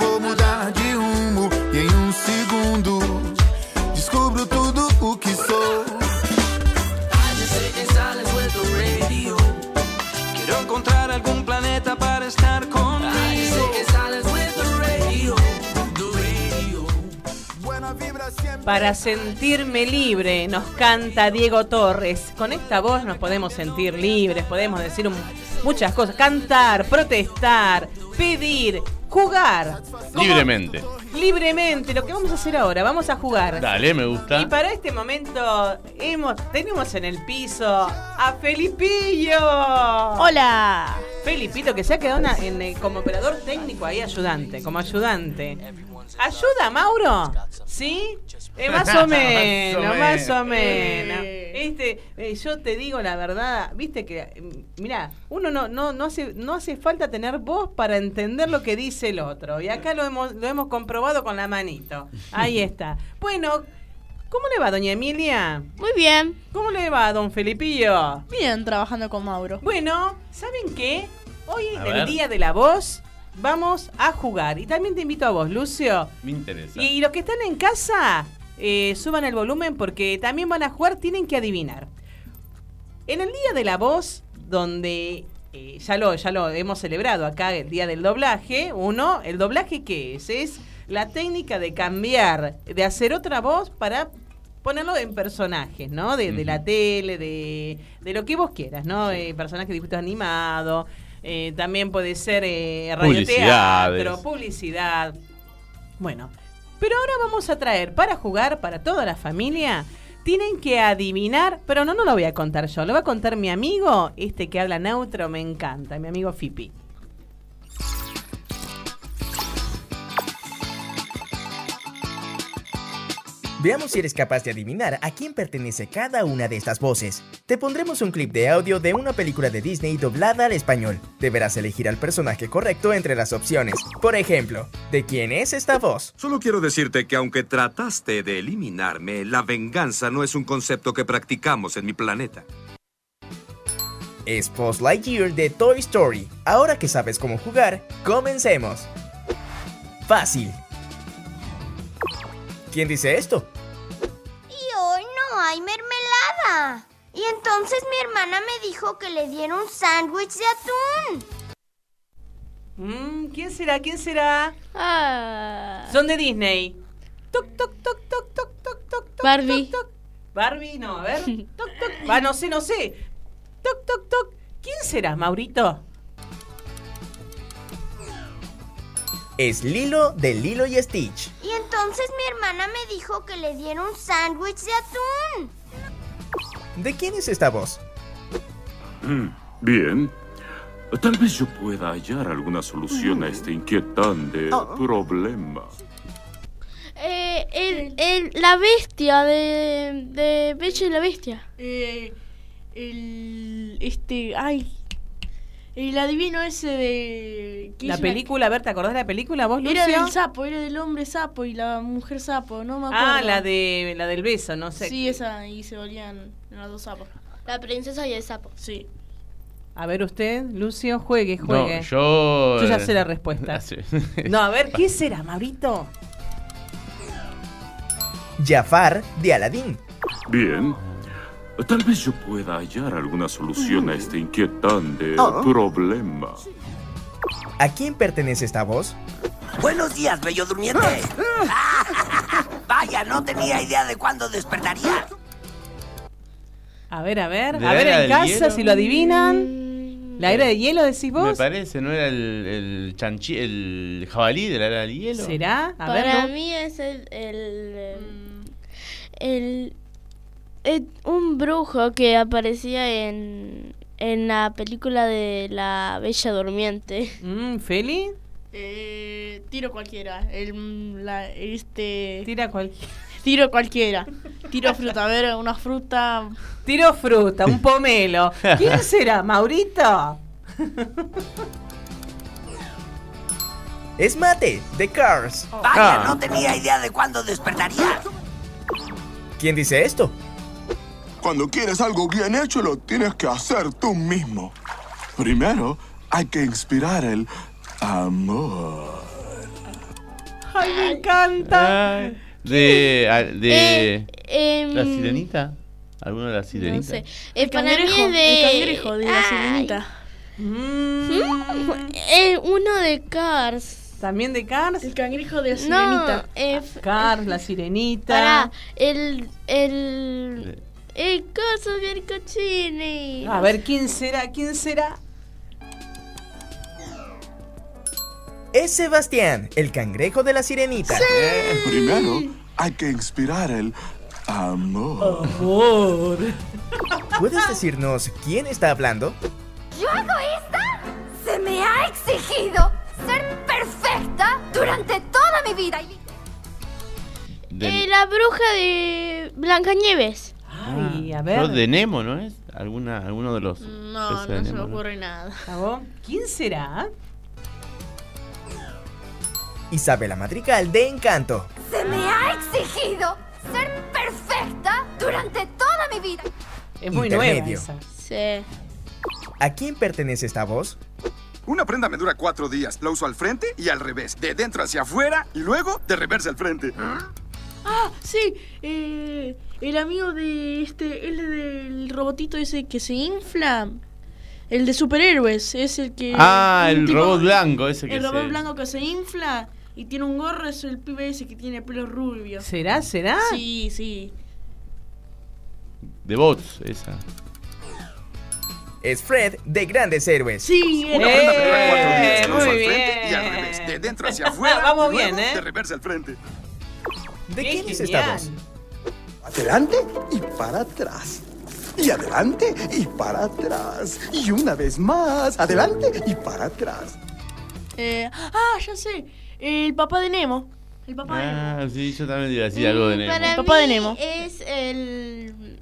Vou mudar Para sentirme libre, nos canta Diego Torres. Con esta voz nos podemos sentir libres, podemos decir un- muchas cosas. Cantar, protestar, pedir, jugar. Libremente. Libremente, lo que vamos a hacer ahora, vamos a jugar. Dale, me gusta. Y para este momento hemos, tenemos en el piso a Felipillo. Hola. Felipito, que se ha quedado una- en, como operador técnico ahí, ayudante, como ayudante. ¿Ayuda, Mauro? ¿Sí? Eh, más o menos, Más o menos. Este, eh, yo te digo la verdad, viste que, mira, uno no, no, no, hace, no hace falta tener voz para entender lo que dice el otro. Y acá lo hemos, lo hemos comprobado con la manito. Ahí está. Bueno, ¿cómo le va, doña Emilia? Muy bien. ¿Cómo le va, don Felipillo? Bien, trabajando con Mauro. Bueno, ¿saben qué? Hoy, A el ver. Día de la Voz, vamos a jugar. Y también te invito a vos, Lucio. Me interesa. Y los que están en casa, eh, suban el volumen porque también van a jugar, tienen que adivinar. En el Día de la Voz, donde eh, ya, lo, ya lo hemos celebrado acá, el Día del Doblaje, uno, ¿el doblaje qué es? Es la técnica de cambiar, de hacer otra voz para ponerlo en personajes, ¿no? De, de la tele, de, de lo que vos quieras, ¿no? Eh, personajes de dibujos animados, eh, también puede ser eh, radioteatro, publicidad. Bueno, pero ahora vamos a traer para jugar para toda la familia. Tienen que adivinar, pero no, no lo voy a contar yo, lo va a contar mi amigo, este que habla neutro, me encanta, mi amigo Fipi. Veamos si eres capaz de adivinar a quién pertenece cada una de estas voces. Te pondremos un clip de audio de una película de Disney doblada al español. Deberás elegir al personaje correcto entre las opciones. Por ejemplo, ¿de quién es esta voz? Solo quiero decirte que aunque trataste de eliminarme, la venganza no es un concepto que practicamos en mi planeta. Es Buzz Lightyear de Toy Story. Ahora que sabes cómo jugar, comencemos. Fácil. ¿Quién dice esto? Hay mermelada. Y entonces mi hermana me dijo que le diera un sándwich de atún. Mm, ¿Quién será? ¿Quién será? Ah. Son de Disney. Toc, toc, toc, toc, toc, toc, toc, toc, Barbie. toc, toc. Barbie, no, a ver. Toc, toc. Ah, no sé, no sé. Toc, toc, toc. ¿Quién será, Maurito? Es Lilo de Lilo y Stitch. Entonces mi hermana me dijo que le diera un sándwich de atún. ¿De quién es esta voz? Mm, Bien. Tal vez yo pueda hallar alguna solución a este inquietante problema. Eh, el, el- la bestia de, de Bella y la Bestia. Eh, el. Este. Ay. El adivino ese de. que La una- película, a ver, ¿te acordás de la película vos, Lucio? Era del sapo, era del hombre sapo y la mujer sapo, no me acuerdo. Ah, la de la del beso, no sé. Sí, esa, y se volvían los dos sapos. La princesa y el sapo. Sí. A ver usted, Lucio, juegue, juegue. No, yo. Yo ya eh, sé la respuesta. Sí. No, a ver, ¿qué será, Maurito? Jafar de Aladdin. Bien. Tal vez yo pueda hallar alguna solución a este inquietante Ah. problema. ¿A quién pertenece esta voz? Buenos días, bello durmiente. Vaya, no tenía idea de cuándo despertaría. A ver, a ver, ¿De a ver en casa hielo? si lo adivinan. ¿La era de hielo decís Me vos? parece, ¿no era el, el chanchi, el jabalí de la era del hielo? ¿Será? A Para ver. mí es el. el, el- el- un brujo que aparecía en, en la película de La Bella Durmiente. Mm, ¿Feli? Eh, tiro cualquiera. El, la, este. Tira cualquiera. Tiro cualquiera. Tiro fruta. A ver, una fruta. Tiro fruta, un pomelo. ¿Quién será? ¿Maurito? Es Mate, de Cars. Vaya, Ah. no tenía idea de cuándo despertaría. ¿Quién dice esto? Cuando quieres algo bien hecho, lo tienes que hacer tú mismo. Primero, hay que inspirar el amor. Ay, me encanta. De. de Eh, em, ¿La sirenita? ¿Alguno de la sirenita? No sé. Eh, El para mí cangrejo, es de. el cangrejo de la Ay. sirenita. Mm. Eh, uno de Cars. ¿También de Cars? El cangrejo de la No, sirenita. eh, f- Cars, la sirenita. Pará, el. El. El coso del cochini. A ver, ¿quién será? ¿Quién será? Es Sebastián, el cangrejo de la sirenita. Primero, hay que inspirar el amor. Amor. ¿Puedes decirnos quién está hablando? ¿Yo hago esta? Se me ha exigido ser perfecta durante toda mi vida. Y Eh, la bruja de Blancanieves. Ay, a Ah, ver. de Nemo, ¿no es? ¿Alguna, ¿Alguno de los No, no se me Nemo, ocurre nada. ¿A vos? ¿Quién será? Isabela Madrigal de Encanto. se me ha exigido ser perfecta durante toda mi vida. Es muy nueva esa. Sí. ¿A quién pertenece esta voz? Una prenda me dura cuatro días. La uso al frente y al revés. De dentro hacia afuera y luego de reversa al frente. Ah, sí. eh, el amigo de este. El del robotito ese que se infla. El de superhéroes. Es el que. Ah, el robot blanco ese que El robot se- blanco que se infla y tiene un gorro. Es el pibe ese que tiene pelo rubio. ¿Será? ¿Será? Sí, sí. De bots, esa. Es Fred de Grandes Héroes. Sí, Una prenda dura cuatro días. Uso muy al frente bien. y al revés. De dentro hacia afuera. Vamos luego bien, ¿eh? De reversa al frente. ¿De Qué quién es genial. esta voz? Adelante y para atrás. Y adelante y para atrás. Y una vez más, adelante y para atrás. Eh, ah, ya sé. El papá de Nemo. El papá de Nemo. Ah, sí, yo también iba a decir algo de Nemo. Para Papá mí de Nemo. es el.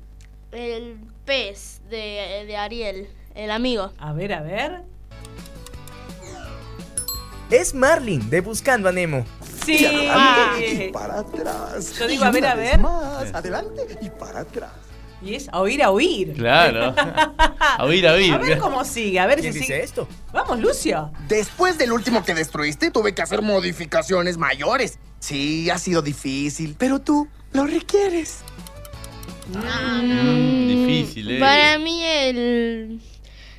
El pez de, de Ariel. El amigo. A ver, a ver. Es Marlin de Buscando a Nemo. Sí. Y adelante y para atrás. Yo Y digo, a ver, a ver. Más, adelante y para atrás. Y es a oír, a oír. Claro. A oír, a oír. A ver cómo sigue, a ver ¿Quién si dice sigue. esto? Vamos, Lucio. Después del último que destruiste, tuve que hacer modificaciones mayores. Sí, ha sido difícil, pero tú lo requieres. Mm, difícil, eh. Para mí el.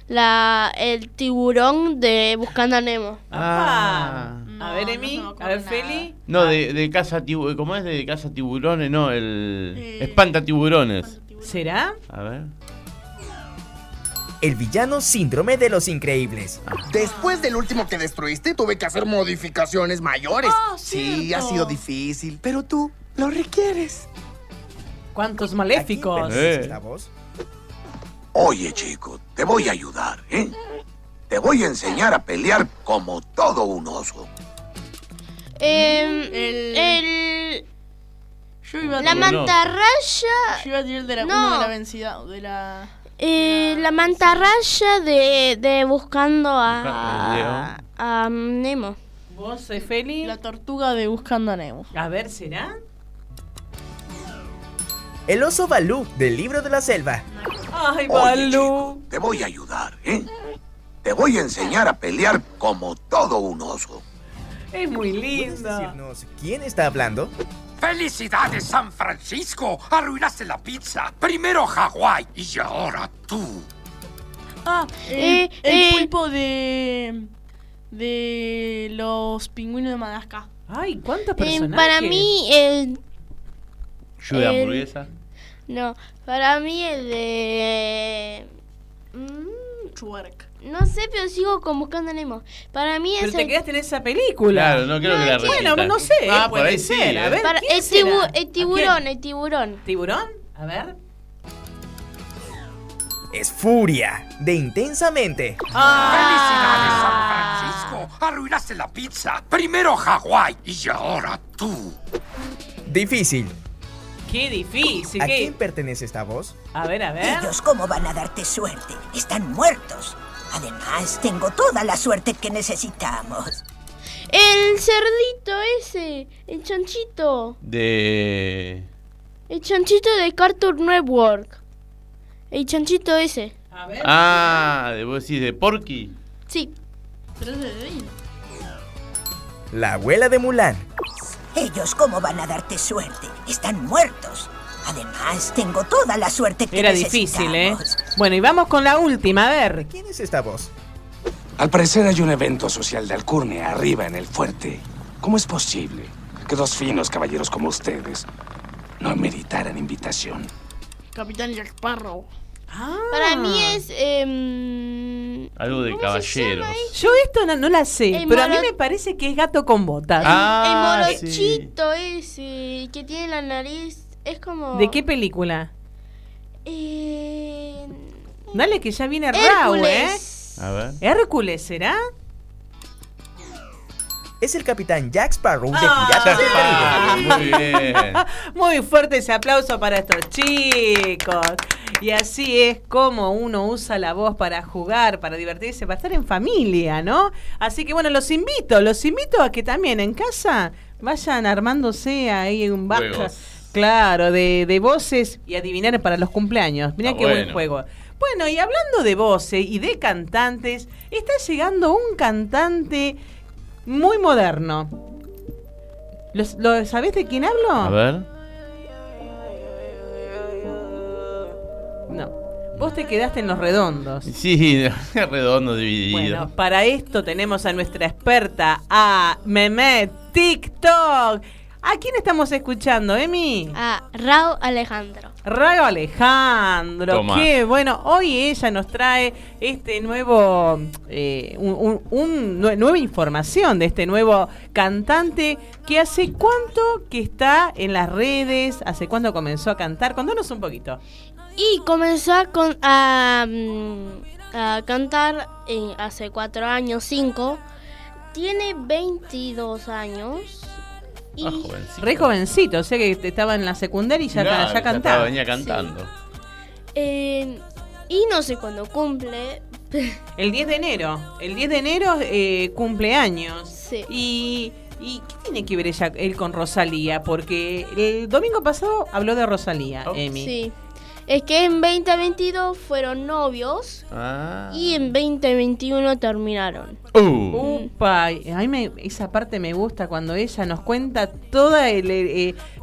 La, el tiburón de Buscando a Nemo. Ah. A ver, Emi. a ver, Feli. No, de, de casa tiburones. ¿Cómo es de casa tiburones? No, el. Eh. Espanta tiburones. ¿Será? A ver. El villano síndrome de los increíbles. Después del último que destruiste, tuve que hacer modificaciones mayores. sí, ha sido difícil, pero tú lo requieres. ¿Cuántos maléficos? voz? Oye, chico, te voy a ayudar, ¿eh? Te voy a enseñar a pelear como todo un oso. Em, El- el. Yo iba a La mantarraya. Yo iba a tirar de la, No. uno de la vencida. De la. eh, la mantarraya de, de Buscando Busca- a. a Nemo. ¿Vos, eh, Feli? La tortuga de Buscando a Nemo. A ver, ¿será? El oso Balú del libro de la selva. Ay, Oye, Balú. Te voy a ayudar, ¿eh? Te voy a enseñar a pelear como todo un oso. Es muy ¿Puedes lindo. decirnos quién está hablando? ¡Felicidades, San Francisco! Arruinaste la pizza. Primero Hawái y ahora tú. Ah, Eh, el, el eh. pulpo de. de los pingüinos de Madagascar. Ay, ¿cuántos Eh, para mí, el. Yo de El- hamburguesa. No, para mí el de. Mm, Chuark. No sé, pero sigo con buscando a Nemo. Para mí Pero es te el. quedaste en esa película. Claro, no creo que la Bueno, repita. no sé. Ah, por puede ahí ser. sí, A ¿eh? ver, Para- ¿quién el, tibu- será? el tiburón, el tiburón. ¿Tiburón? A ver. Es Furia, de Intensamente. ¡Felicidades, San Francisco! Arruinaste la pizza. Primero Hawái y ahora tú. Difícil. Qué difícil. ¿A qué- quién pertenece esta voz? A ver, a ver. Ellos cómo van a darte suerte. Están muertos. Además, tengo toda la suerte que necesitamos. El cerdito ese, el chanchito. De. El chanchito de Cartoon Network. El chanchito ese. A ver. Ah, de vos decís de Porky. Sí. La abuela de Mulan. Ellos cómo van a darte suerte. Están muertos. Además, tengo toda la suerte que Era difícil, ¿eh? Bueno, y vamos con la última, a ver. ¿Quién es esta voz? Al parecer hay un evento social de alcurnia arriba en el fuerte. ¿Cómo es posible que dos finos caballeros como ustedes no meritaran invitación? Capitán Jack Sparrow. Para mí es. em, Algo de caballeros. Yo esto no, no la sé, El pero a mí moro- me parece que es gato con botas. Ah, el morochito ese que tiene la nariz. Es como. ¿De qué película? Eh, Dale que ya viene Raúl, ¿eh? Hércules. A ver. ¿Hércules será? Es el capitán Jack Sparrow de Ah, Piratas del Ah, Caribe. muy bien. Muy fuerte ese aplauso para estos chicos. Y así es como uno usa la voz para jugar, para divertirse, para estar en familia, ¿no? Así que bueno, los invito, los invito a que también en casa vayan armándose ahí un. Juegos. Claro, de, de voces y adivinar para los cumpleaños. Mirá Está qué buen juego. Bueno, y hablando de voces y de cantantes, está llegando un cantante muy moderno. ¿Los, lo, ¿Sabés de quién hablo? A ver. No. Vos te quedaste en los redondos. Sí, redondo dividido. Bueno, para esto tenemos a nuestra experta, a Mehmet TikTok. ¿A quién estamos escuchando, Emi? A Raúl Alejandro. Rayo Alejandro, Toma. qué bueno. Hoy ella nos trae este nuevo, eh, un, un- un nue- nueva información de este nuevo cantante que hace cuánto que está en las redes, hace cuánto comenzó a cantar. Contanos un poquito. Y comenzó a, con- a, mm, a cantar en- hace cuatro años, cinco. Tiene 22 años. Y Ah, jovencito. Re jovencito, o sea que estaba en la secundaria y ya, Mirá, ya cantaba. venía cantando. eh, y no sé cuándo cumple. El 10 de enero. El 10 de enero eh, cumpleaños. Sí. Y, ¿Y qué tiene que ver ella, él con Rosalía? Porque el domingo pasado habló de Rosalía, Emi. Sí. Es que en 2022 fueron novios Ah. y en 2021 terminaron. Uh. Upa, a mí me- esa parte me gusta cuando ella nos cuenta todo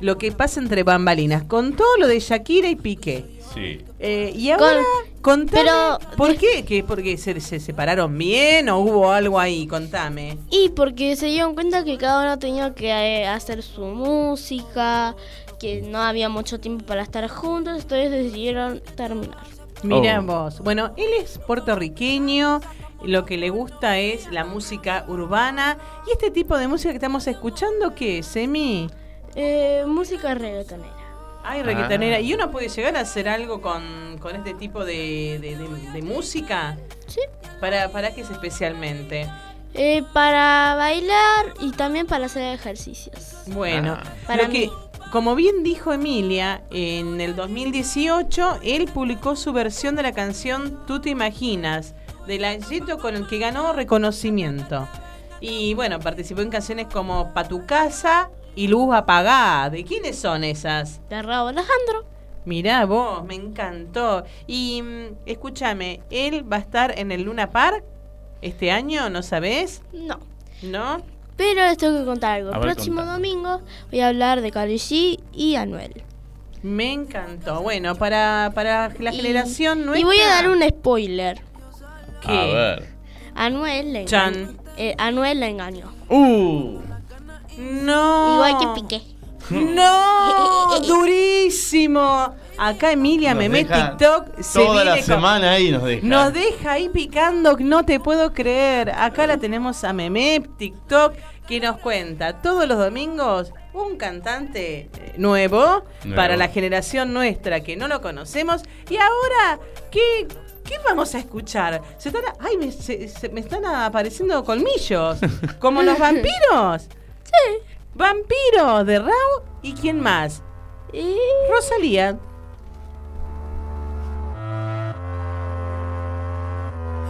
lo que pasa entre bambalinas, con todo lo de Shakira y Piqué. Sí. Eh, y ahora, contame, pero ¿por qué? ¿Que ¿Porque se, se separaron bien o hubo algo ahí? Contame. Y porque se dieron cuenta que cada uno tenía que eh, hacer su música, que no había mucho tiempo para estar juntos, entonces decidieron terminar. Mira Oh. vos. Bueno, él es puertorriqueño, lo que le gusta es la música urbana. ¿Y este tipo de música que estamos escuchando qué es, Emi? Eh, música reggaetonera. Ay, reggaetonera. Ah. ¿Y uno puede llegar a hacer algo con, con este tipo de, de- de- de música? Sí. ¿Para, ¿Para qué es especialmente? Eh, para bailar y también para hacer ejercicios. Bueno, Ah. Para lo que. Como bien dijo Emilia, en el 2018 él publicó su versión de la canción Tú te imaginas, de la Yeto con el que ganó reconocimiento. Y bueno, participó en canciones como Pa' tu casa y Luz apagada. ¿De quiénes son esas? De Raúl Alejandro. Mirá vos, me encantó. Y mm, escúchame, él va a estar en el Luna Park este año, ¿no sabés? No. ¿No? Pero les tengo que contar algo. El próximo contame. domingo voy a hablar de Carly G y Anuel. Me encantó. Bueno, para, para la Y- generación nuestra. Y voy a dar un spoiler. ¿Qué? A ver. Anuel le Chan. engañó. eh, Anuel la engañó. Uh. No. Igual que Piqué. No, durísimo. Acá Emilia Nos me mete TikTok. Se Toda la viene con- semana ahí nos deja. Nos deja ahí picando, no te puedo creer. Acá la tenemos a Meme, TikTok, que nos cuenta todos los domingos un cantante eh, nuevo, Nuevo. para la generación nuestra que no lo conocemos. Y ahora, ¿qué, qué vamos a escuchar? Se están, ay, me, se- se- me están apareciendo colmillos, como los vampiros. Sí. Vampiro de Rao y quién más? Rosalía.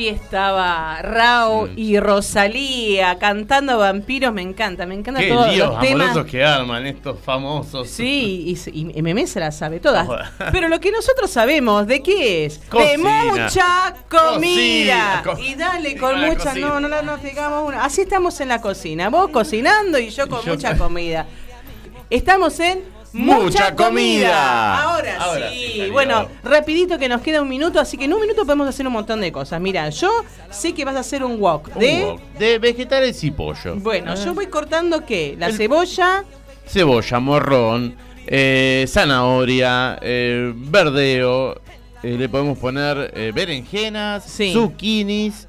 Allí estaba Rao Mm. y Rosalía cantando vampiros. Me encanta, me encanta Qué todos líos los temas. que arman estos famosos. Sí, y, y Meme se las sabe todas. Pero lo que nosotros sabemos, ¿de qué es? De mucha comida. Cocina, y dale, con mucha. cocina. No, no, no, no digamos una. Así estamos en la cocina. Vos cocinando y yo con yo- mucha comida. Estamos en. Mucha comida. Ahora, Ahora sí. bueno, rapidito que nos queda un minuto, así que en un minuto podemos hacer un montón de cosas. Mira, yo sé que vas a hacer un wok Un de. wok de vegetales y pollo. Bueno, Ah. yo voy cortando qué? La cebolla. Cebolla, morrón, eh, zanahoria, eh, verdeo. eh, le podemos poner eh, berenjenas, zucchinis.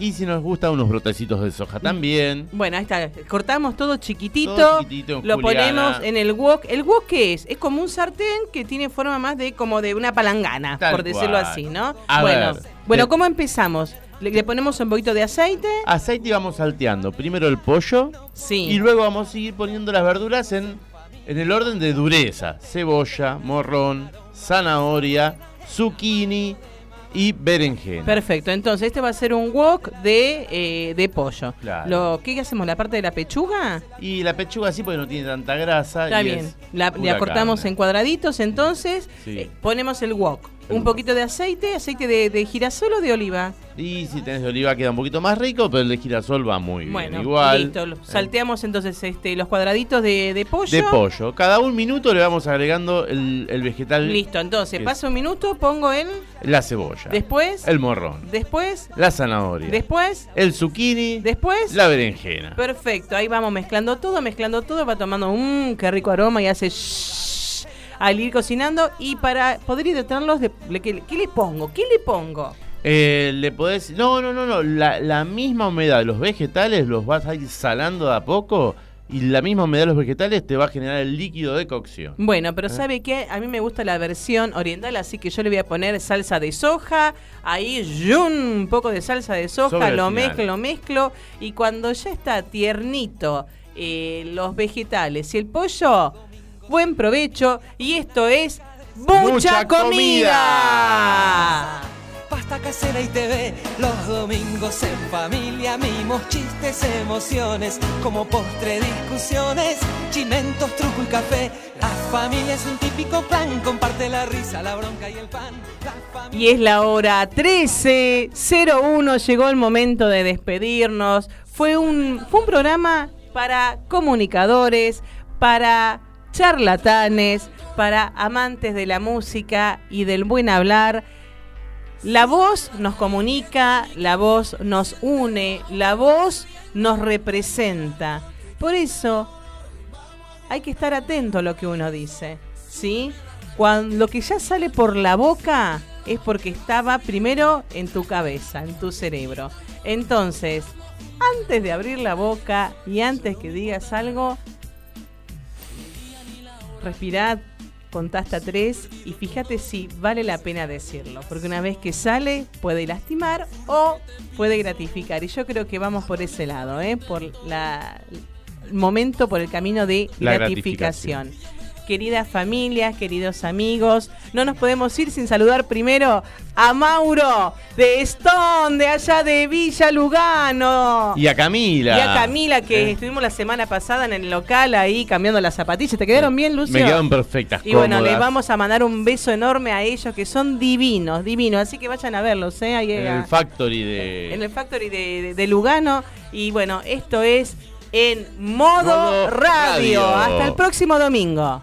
Y si nos gusta, unos brotecitos de soja también. Bueno, ahí está. Cortamos todo chiquitito. Todo chiquitito en lo juliana. ponemos en el wok. ¿El wok qué es? Es como un sartén que tiene forma más de como de una palangana, Tal por decirlo cual. así, ¿no? A bueno, ver, bueno, te- ¿cómo empezamos? Le, le ponemos un poquito de aceite. Aceite y vamos salteando. Primero el pollo. Sí. Y luego vamos a ir poniendo las verduras en, en el orden de dureza. Cebolla, morrón, zanahoria, zucchini y berenjena. Perfecto, entonces este va a ser un wok de, eh, de pollo. Claro. Lo, ¿Qué hacemos? ¿La parte de la pechuga? Y la pechuga sí porque no tiene tanta grasa. Está y bien. es La, cortamos carne. en cuadraditos, entonces Sí. eh, ponemos el wok. Un poquito de aceite, aceite de, de girasol o de oliva. Y si tenés de oliva queda un poquito más rico, pero el de girasol va muy bien. Bueno, Igual. listo. lo- Salteamos entonces este, los cuadraditos de, de pollo. De pollo. Cada un minuto le vamos agregando el, el vegetal. Listo, entonces pasa un minuto, pongo el. La cebolla. Después. El morrón. Después. La zanahoria. Después. el zucchini. Después. La berenjena. Perfecto, ahí vamos mezclando todo, mezclando todo, va tomando un qué rico aroma y hace al ir cocinando. Y para poder hidratarlos, de- ¿qué, qué le pongo? ¿Qué le pongo? Eh, le podés. No, no, no, no. La, la misma humedad de los vegetales los vas a ir salando de a poco. Y la misma humedad de los vegetales te va a generar el líquido de cocción. Bueno, pero ¿Eh? ¿sabe qué? A mí me gusta la versión oriental, así que yo le voy a poner salsa de soja, ahí yun, un poco de salsa de soja, lo final. mezclo, lo mezclo, y cuando ya está tiernito eh, los vegetales y el pollo, buen provecho, y esto es mucha, Mucha comida. Pasta casera y TV, los domingos en familia, mimos, chistes, emociones, como postre discusiones, chimentos, truco y café. La familia es un típico plan, comparte la risa, la bronca y el pan. Y es la hora 13.01, llegó el momento de despedirnos. Fue un, fue un programa para comunicadores, para charlatanes, para amantes de la música y del buen hablar. La voz nos comunica, la voz nos une, la voz nos representa. Por eso hay que estar atento a lo que uno dice, ¿sí? Cuando lo que ya sale por la boca es porque estaba primero en tu cabeza, en tu cerebro. Entonces, antes de abrir la boca y antes que digas algo, respirad, contá hasta tres y fíjate si vale la pena decirlo. Porque una vez que sale, puede lastimar o puede gratificar. Y yo creo que vamos por ese lado, ¿eh? por la, el momento, por el camino de La gratificación. Queridas familias, queridos amigos, no nos podemos ir sin saludar primero a Mauro de Stone, de allá de Villa Lugano. Y a Camila. Y a Camila, que Eh. estuvimos la semana pasada en el local ahí cambiando las zapatillas. ¿Te quedaron bien, Lucio? Me quedaron perfectas. Y bueno, les vamos a mandar un beso enorme a ellos que son divinos, divinos. Así que vayan a verlos, ¿eh? Ahí En a- el factory de. en el Factory de, de- de Lugano. Y bueno, esto es en modo, Modo radio. radio. Hasta el próximo domingo.